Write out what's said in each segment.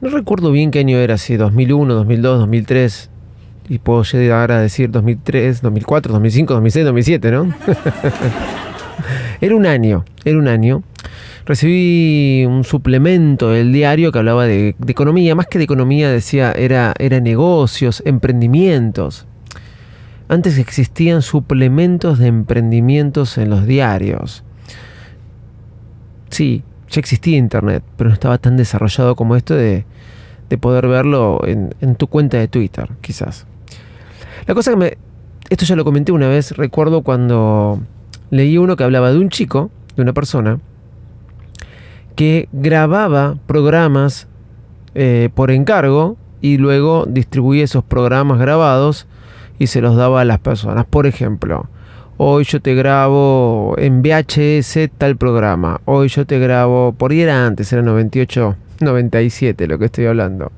No recuerdo bien qué año era, si 2001, 2002, 2003. Y puedo llegar a decir 2003, 2004, 2005, 2006, 2007, ¿no? era un año, era un año. Recibí un suplemento del diario que hablaba de, economía, más que de economía decía, era, era negocios, emprendimientos. Antes existían suplementos de emprendimientos en los diarios. Sí, ya existía Internet, pero no estaba tan desarrollado como esto de, poder verlo en, en, tu cuenta de Twitter, quizás. La cosa que me... Esto ya lo comenté una vez, recuerdo cuando leí uno que hablaba de un chico, de una persona, que grababa programas eh, por encargo y luego distribuía esos programas grabados y se los daba a las personas. Por ejemplo, hoy yo te grabo en VHS tal programa, hoy yo te grabo, por ahí era antes, era 98, 97 lo que estoy hablando.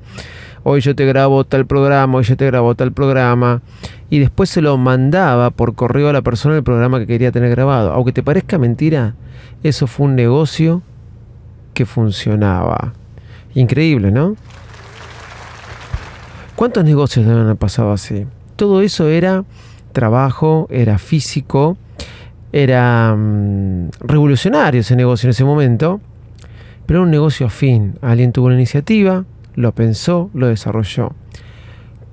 Hoy yo te grabo tal programa, hoy yo te grabo tal programa. Y después se lo mandaba por correo a la persona el programa que quería tener grabado. Aunque te parezca mentira, eso fue un negocio que funcionaba. Increíble, ¿no? ¿Cuántos negocios deben haber pasado así? Todo eso era trabajo, era físico, era mm, revolucionario ese negocio en ese momento, pero era un negocio afín. Alguien tuvo una iniciativa, lo pensó, lo desarrolló.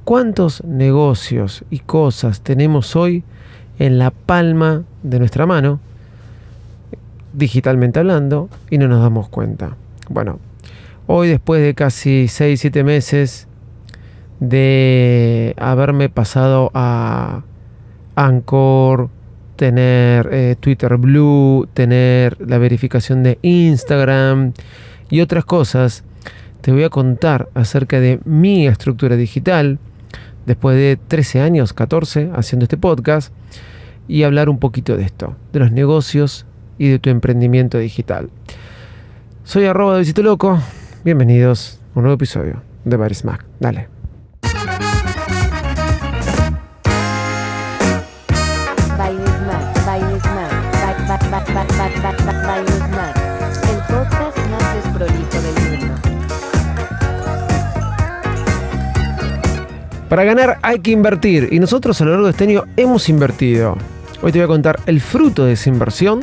¿Cuántos negocios y cosas tenemos hoy en la palma de nuestra mano digitalmente hablando, y no nos damos cuenta. Bueno, hoy después de casi 6-7 meses de haberme pasado a Anchor, tener eh, Twitter Blue, tener la verificación de Instagram y otras cosas, te voy a contar acerca de mi estructura digital después de 13 años, 14, haciendo este podcast y hablar un poquito de esto, de los negocios y de tu emprendimiento digital. Soy arroba de Visito Loco. Bienvenidos a un nuevo episodio de Baris Mac. Dale. Para ganar hay que invertir y nosotros a lo largo de este año hemos invertido. Hoy te voy a contar el fruto de esa inversión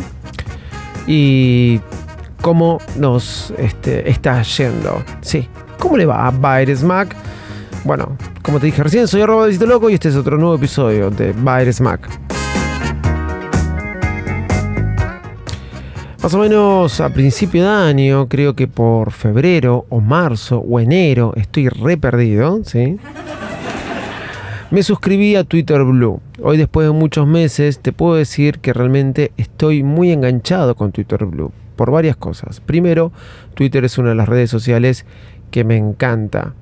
y cómo nos este, está yendo. Sí, ¿cómo le va a Baires Mac? Bueno, como te dije recién, soy arroba de loco y este es otro nuevo episodio de Baires Mac. Más o menos a principio de año, creo que por febrero o marzo o enero, estoy re perdido, ¿sí? Me suscribí a Twitter Blue. Hoy después de muchos meses te puedo decir que realmente estoy muy enganchado con Twitter Blue por varias cosas. Primero, Twitter es una de las redes sociales que me encanta.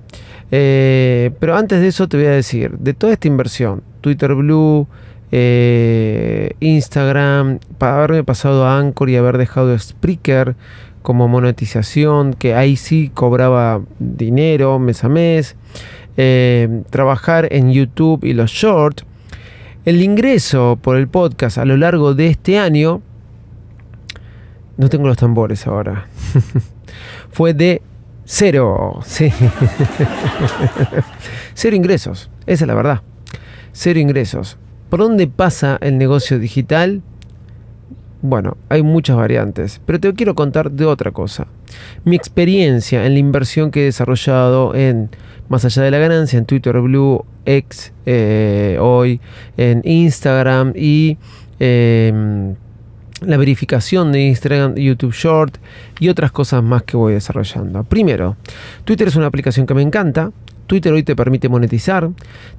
Eh, pero antes de eso te voy a decir, de toda esta inversión, Twitter Blue, eh, Instagram, para haberme pasado a Anchor y haber dejado Spreaker como monetización, que ahí sí cobraba dinero mes a mes. Eh, trabajar en YouTube y los shorts, el ingreso por el podcast a lo largo de este año, no tengo los tambores ahora, fue de cero, sí. cero ingresos, esa es la verdad, cero ingresos. ¿Por dónde pasa el negocio digital? Bueno, hay muchas variantes, pero te quiero contar de otra cosa. Mi experiencia en la inversión que he desarrollado en Más allá de la ganancia, en Twitter Blue, X, eh, hoy, en Instagram y em, la verificación de Instagram, YouTube Short y otras cosas más que voy desarrollando. Primero, Twitter es una aplicación que me encanta, Twitter hoy te permite monetizar,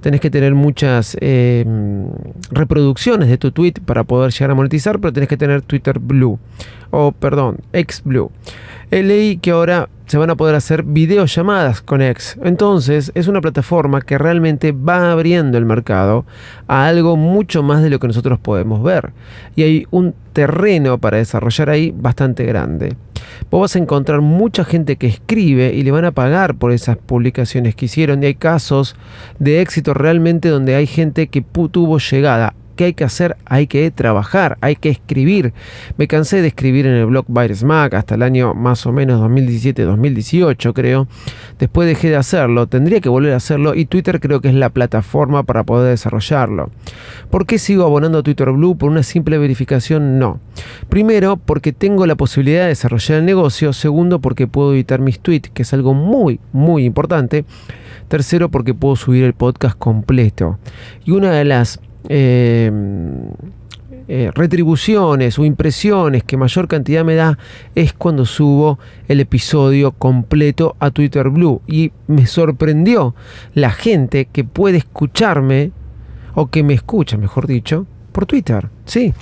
tenés que tener muchas em, reproducciones de tu tweet para poder llegar a monetizar, pero tenés que tener Twitter Blue, o perdón, X Blue. Eh, leí que ahora se van a poder hacer videollamadas con X. Entonces es una plataforma que realmente va abriendo el mercado a algo mucho más de lo que nosotros podemos ver. Y hay un terreno para desarrollar ahí bastante grande. Vos vas a encontrar mucha gente que escribe y le van a pagar por esas publicaciones que hicieron. Y hay casos de éxito realmente donde hay gente que tuvo llegada ¿Qué hay que hacer? Hay que trabajar, hay que escribir. Me cansé de escribir en el blog Virus Mac hasta el año más o menos 2017-2018 creo. Después dejé de hacerlo, tendría que volver a hacerlo y Twitter creo que es la plataforma para poder desarrollarlo. ¿Por qué sigo abonando a Twitter Blue? ¿Por una simple verificación? No. Primero, porque tengo la posibilidad de desarrollar el negocio. Segundo, porque puedo editar mis tweets, que es algo muy, muy importante. Tercero, porque puedo subir el podcast completo. Y una de las eh, eh, retribuciones o impresiones que mayor cantidad me da es cuando subo el episodio completo a Twitter Blue. Y me sorprendió la gente que puede escucharme, o que me escucha, mejor dicho, por Twitter. Sí.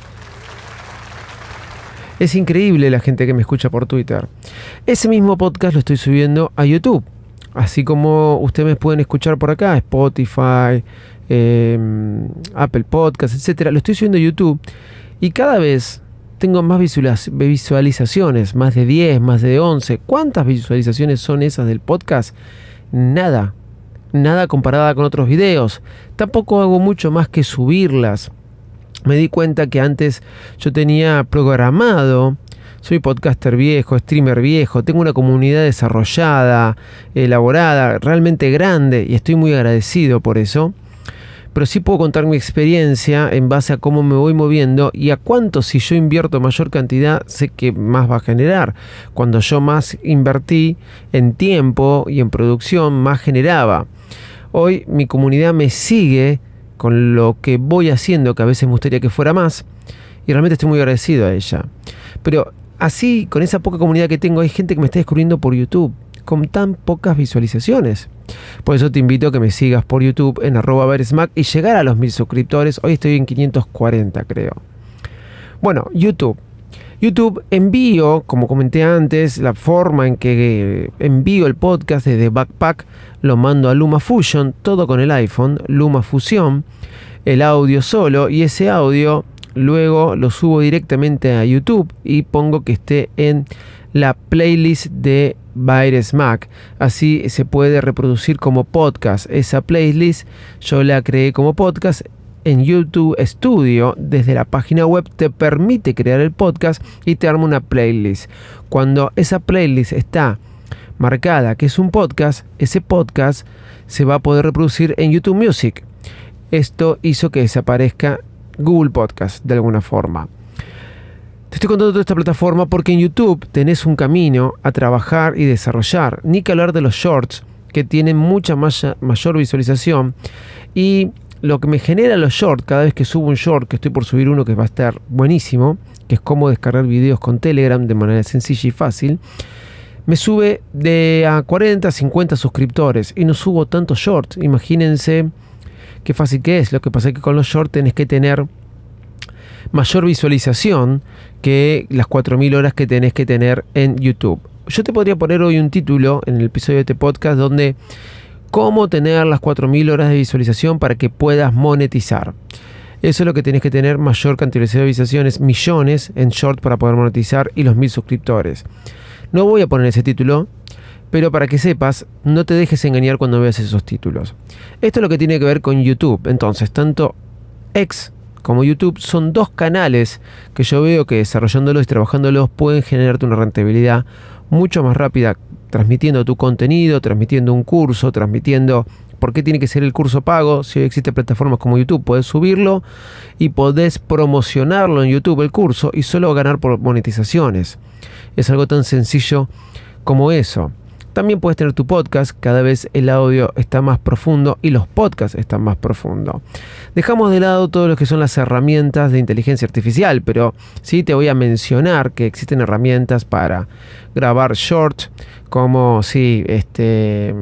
Es increíble la gente que me escucha por Twitter. Ese mismo podcast lo estoy subiendo a YouTube. Así como ustedes me pueden escuchar por acá, Spotify, em, Apple Podcasts, etcétera. Lo estoy subiendo a YouTube y cada vez tengo más visualizaciones, más de 10, más de 11. ¿Cuántas visualizaciones son esas del podcast? Nada. Nada comparada con otros videos. Tampoco hago mucho más que subirlas. Me di cuenta que antes yo tenía programado soy podcaster viejo, streamer viejo, tengo una comunidad desarrollada, elaborada, realmente grande y estoy muy agradecido por eso. Pero sí puedo contar mi experiencia en base a cómo me voy moviendo y a cuánto si yo invierto mayor cantidad sé que más va a generar. Cuando yo más invertí en tiempo y en producción, más generaba. Hoy mi comunidad me sigue con lo que voy haciendo, que a veces me gustaría que fuera más, y realmente estoy muy agradecido a ella. Pero así, con esa poca comunidad que tengo, hay gente que me está descubriendo por YouTube con tan pocas visualizaciones. Por eso te invito a que me sigas por YouTube en arroba veresmac y llegar a los mil suscriptores. Hoy estoy en 540 creo. Bueno, YouTube. YouTube envío, como comenté antes, la forma en que envío el podcast desde Backpack, lo mando a Luma Fusion, todo con el iPhone, Luma Fusión, el audio solo y ese audio luego lo subo directamente a YouTube y pongo que esté en la playlist de Baires Mac. Así se puede reproducir como podcast. Esa playlist yo la creé como podcast en YouTube Studio. Desde la página web te permite crear el podcast y te arma una playlist. Cuando esa playlist está marcada que es un podcast, ese podcast se va a poder reproducir en YouTube Music. Esto hizo que desaparezca Google Podcast de alguna forma. Te estoy contando toda esta plataforma porque en YouTube tenés un camino a trabajar y desarrollar. Ni que hablar de los shorts, que tienen mucha mayor visualización. Y lo que me genera los shorts, cada vez que subo un short, que estoy por subir uno que va a estar buenísimo, que es cómo descargar videos con Telegram de manera sencilla y fácil, me sube de a 40 a 50 suscriptores y no subo tantos shorts. Imagínense qué fácil que es. Lo que pasa es que con los shorts tenés que tener mayor visualización que las 4.000 horas que tenés que tener en YouTube. Yo te podría poner hoy un título en el episodio de este podcast donde cómo tener las 4.000 horas de visualización para que puedas monetizar. Eso es lo que tenés que tener mayor cantidad de visualizaciones, millones en short para poder monetizar y los mil suscriptores. No voy a poner ese título, pero para que sepas, no te dejes engañar cuando veas esos títulos. Esto es lo que tiene que ver con YouTube. Entonces, tanto X como YouTube son dos canales que yo veo que desarrollándolos y trabajándolos pueden generarte una rentabilidad mucho más rápida, transmitiendo tu contenido, transmitiendo un curso, transmitiendo ¿Por qué tiene que ser el curso pago? Si existen plataformas como YouTube, puedes subirlo y podés promocionarlo en YouTube el curso y solo ganar por monetizaciones. Es algo tan sencillo como eso. También puedes tener tu podcast, cada vez el audio está más profundo y los podcasts están más profundos. Dejamos de lado todo lo que son las herramientas de inteligencia artificial, pero sí te voy a mencionar que existen herramientas para grabar short, como sí, este,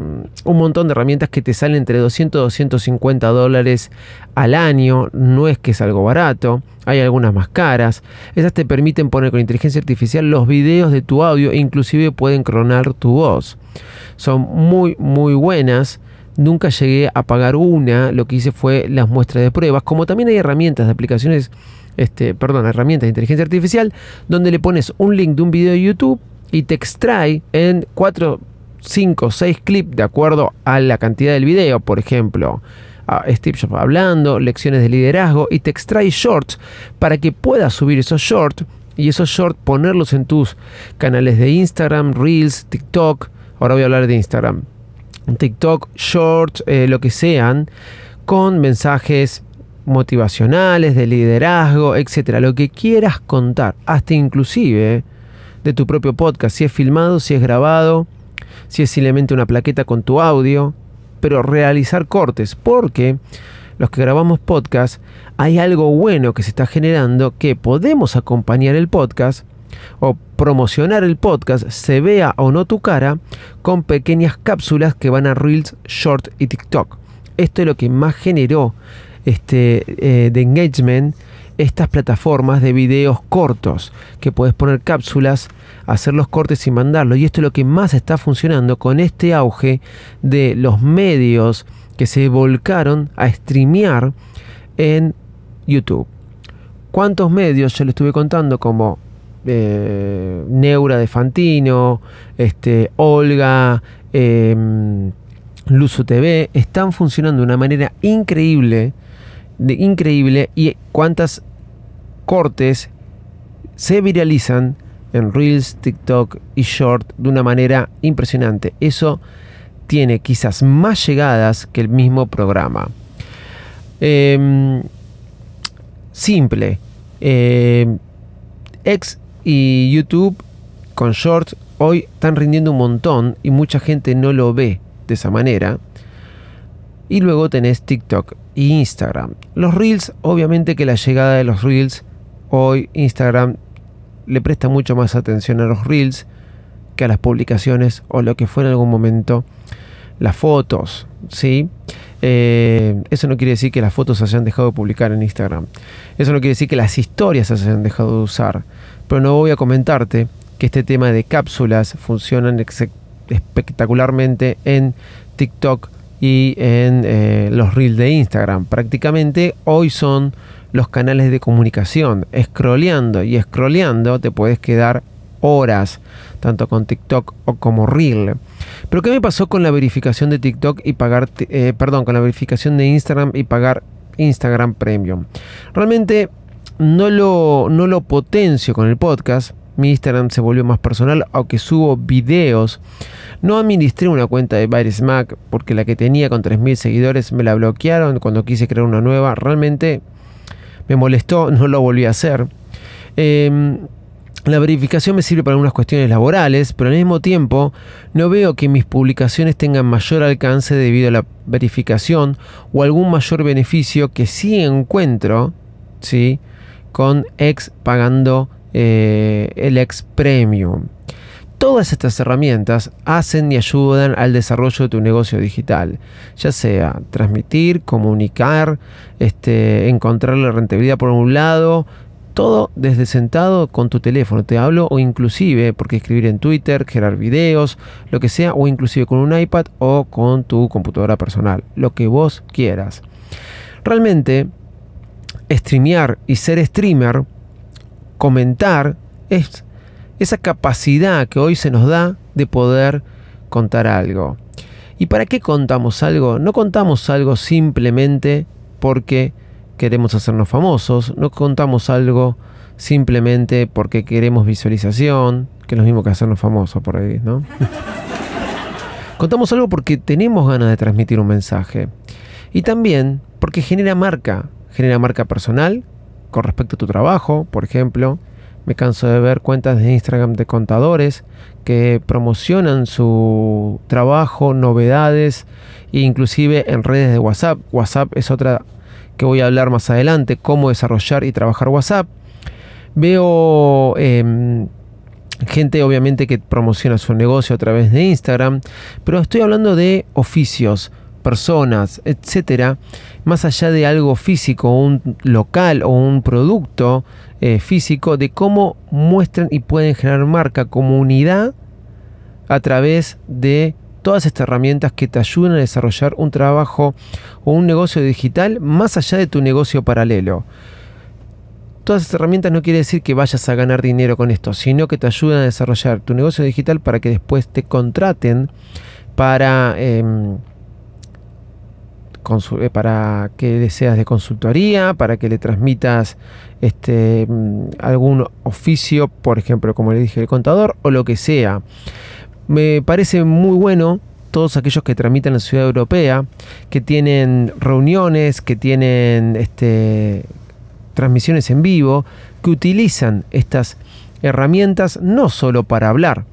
un montón de herramientas que te salen entre 200 y 250 dólares al año, no es que es algo barato, hay algunas más caras, esas te permiten poner con inteligencia artificial los videos de tu audio e inclusive pueden cronar tu voz. Son muy muy buenas. Nunca llegué a pagar una, lo que hice fue las muestras de pruebas, como también hay herramientas de aplicaciones este, perdón, herramientas de inteligencia artificial, donde le pones un link de un video de YouTube y te extrae en 4, 5, 6 clips de acuerdo a la cantidad del video. Por ejemplo, a Steve Jobs hablando, lecciones de liderazgo y te extrae shorts para que puedas subir esos shorts y esos shorts ponerlos en tus canales de Instagram, Reels, TikTok. Ahora voy a hablar de Instagram. TikTok, Shorts, eh, lo que sean, con mensajes motivacionales, de liderazgo, etcétera, lo que quieras contar, hasta inclusive de tu propio podcast, si es filmado, si es grabado, si es simplemente una plaqueta con tu audio, pero realizar cortes, porque los que grabamos podcast, hay algo bueno que se está generando que podemos acompañar el podcast o promocionar el podcast, se vea o no tu cara, con pequeñas cápsulas que van a Reels, Short y TikTok. Esto es lo que más generó este, eh, de engagement estas plataformas de videos cortos, que puedes poner cápsulas, hacer los cortes y mandarlos. Y esto es lo que más está funcionando con este auge de los medios que se volcaron a streamear en YouTube. ¿Cuántos medios yo le estuve contando como eh, Neura de Fantino, este, Olga, eh, Luzu TV, están funcionando de una manera increíble, de, increíble, y cuántas cortes se viralizan en Reels, TikTok y Short de una manera impresionante. Eso tiene quizás más llegadas que el mismo programa. Em, simple. Eh, X y YouTube con Shorts hoy están rindiendo un montón y mucha gente no lo ve de esa manera. Y luego tenés TikTok e Instagram. Los Reels, obviamente que la llegada de los Reels, hoy Instagram le presta mucho más atención a los Reels que a las publicaciones o lo que fue en algún momento las fotos, ¿sí? Eh, eso no quiere decir que las fotos se hayan dejado de publicar en Instagram. Eso no quiere decir que las historias se hayan dejado de usar. Pero no voy a comentarte que este tema de cápsulas funcionan espectacularmente en TikTok y en eh, los reels de Instagram. Prácticamente hoy son los canales de comunicación. Scrolleando y scrolleando te puedes quedar horas, tanto con TikTok o como Reel. Pero ¿qué me pasó con la verificación de TikTok y pagar, eh, perdón, con la verificación de Instagram y pagar Instagram Premium? Realmente no lo, no lo potencio con el podcast. Mi Instagram se volvió más personal, aunque subo videos. No administré una cuenta de Virus Mac porque la que tenía con 3.000 seguidores me la bloquearon cuando quise crear una nueva. Realmente me molestó, no lo volví a hacer. Eh, la verificación me sirve para algunas cuestiones laborales, pero al mismo tiempo no veo que mis publicaciones tengan mayor alcance debido a la verificación o algún mayor beneficio que sí encuentro ¿sí? con ex pagando eh, el ex premium. Todas estas herramientas hacen y ayudan al desarrollo de tu negocio digital, ya sea transmitir, comunicar, este, encontrar la rentabilidad por un lado, todo desde sentado con tu teléfono. Te hablo o inclusive, porque escribir en Twitter, generar videos, lo que sea, o inclusive con un iPad o con tu computadora personal, lo que vos quieras. Realmente, streamear y ser streamer, comentar, es esa capacidad que hoy se nos da de poder contar algo. ¿Y para qué contamos algo? No contamos algo simplemente porque queremos hacernos famosos, no contamos algo simplemente porque queremos visualización, que es lo mismo que hacernos famosos por ahí, ¿no? contamos algo porque tenemos ganas de transmitir un mensaje. Y también porque genera marca, genera marca personal con respecto a tu trabajo, por ejemplo. Me canso de ver cuentas de Instagram de contadores que promocionan su trabajo, novedades, e inclusive en redes de WhatsApp. WhatsApp es otra que voy a hablar más adelante, cómo desarrollar y trabajar WhatsApp. Veo em, gente obviamente que promociona su negocio a través de Instagram, pero estoy hablando de oficios, personas, etcétera, más allá de algo físico, un local o un producto eh, físico, de cómo muestran y pueden generar marca, comunidad a través de todas estas herramientas que te ayudan a desarrollar un trabajo o un negocio digital más allá de tu negocio paralelo. Todas estas herramientas no quiere decir que vayas a ganar dinero con esto, sino que te ayudan a desarrollar tu negocio digital para que después te contraten para em, para que le seas de consultoría, para que le transmitas este, mm, algún oficio, por ejemplo, como le dije, el contador o lo que sea. Me parece muy bueno todos aquellos que tramitan en la ciudad europea, que tienen reuniones, que tienen este, transmisiones en vivo, que utilizan estas herramientas no solo para hablar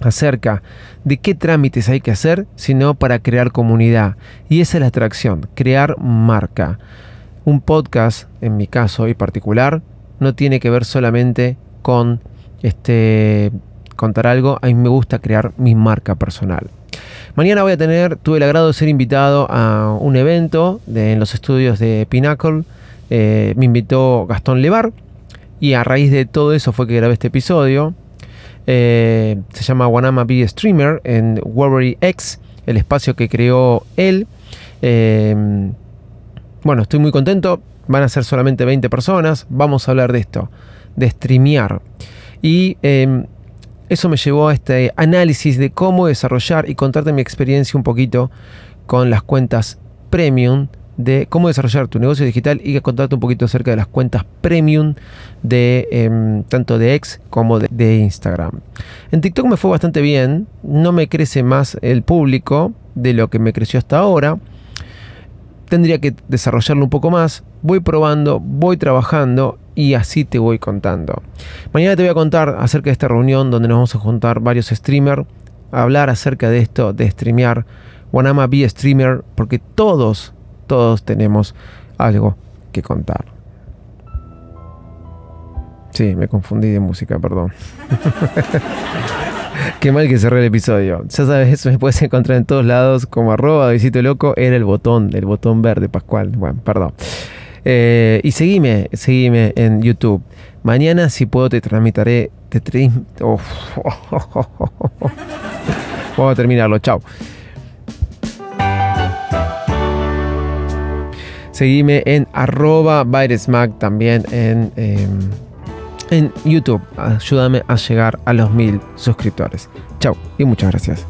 acerca de qué trámites hay que hacer, sino para crear comunidad. Y esa es la atracción, crear marca. Un podcast, en mi caso y particular, no tiene que ver solamente con este contar algo, a mí me gusta crear mi marca personal. Mañana voy a tener, tuve el agrado de ser invitado a un evento en los estudios de Pinnacle. Eh, me invitó Gastón Levar y a raíz de todo eso fue que grabé este episodio. Eh, se llama Wanama Be Streamer en Wolverine X, el espacio que creó él. Eh, bueno, estoy muy contento. Van a ser solamente 20 personas. Vamos a hablar de esto, de streamear. Y em, eso me llevó a este análisis de cómo desarrollar y contarte mi experiencia un poquito con las cuentas premium de cómo desarrollar tu negocio digital y contarte un poquito acerca de las cuentas premium de em, tanto de X como de, Instagram. En TikTok me fue bastante bien, no me crece más el público de lo que me creció hasta ahora. Tendría que desarrollarlo un poco más. Voy probando, voy trabajando y así te voy contando. Mañana te voy a contar acerca de esta reunión donde nos vamos a juntar varios streamers hablar acerca de esto de streamear. Wanama Be Streamer, porque todos todos tenemos algo que contar. Sí, me confundí de música, perdón. Qué mal que cerré el episodio. Ya sabes, me puedes encontrar en todos lados como arroba visito loco. Era el botón, el botón verde, Pascual. Bueno, perdón. Eh, y seguime, seguime en YouTube. Mañana, si puedo, te transmitiré. Te Vamos a terminarlo. Chao. Seguime en arroba también en, em, en YouTube. Ayúdame a llegar a los mil suscriptores. Chao y muchas gracias.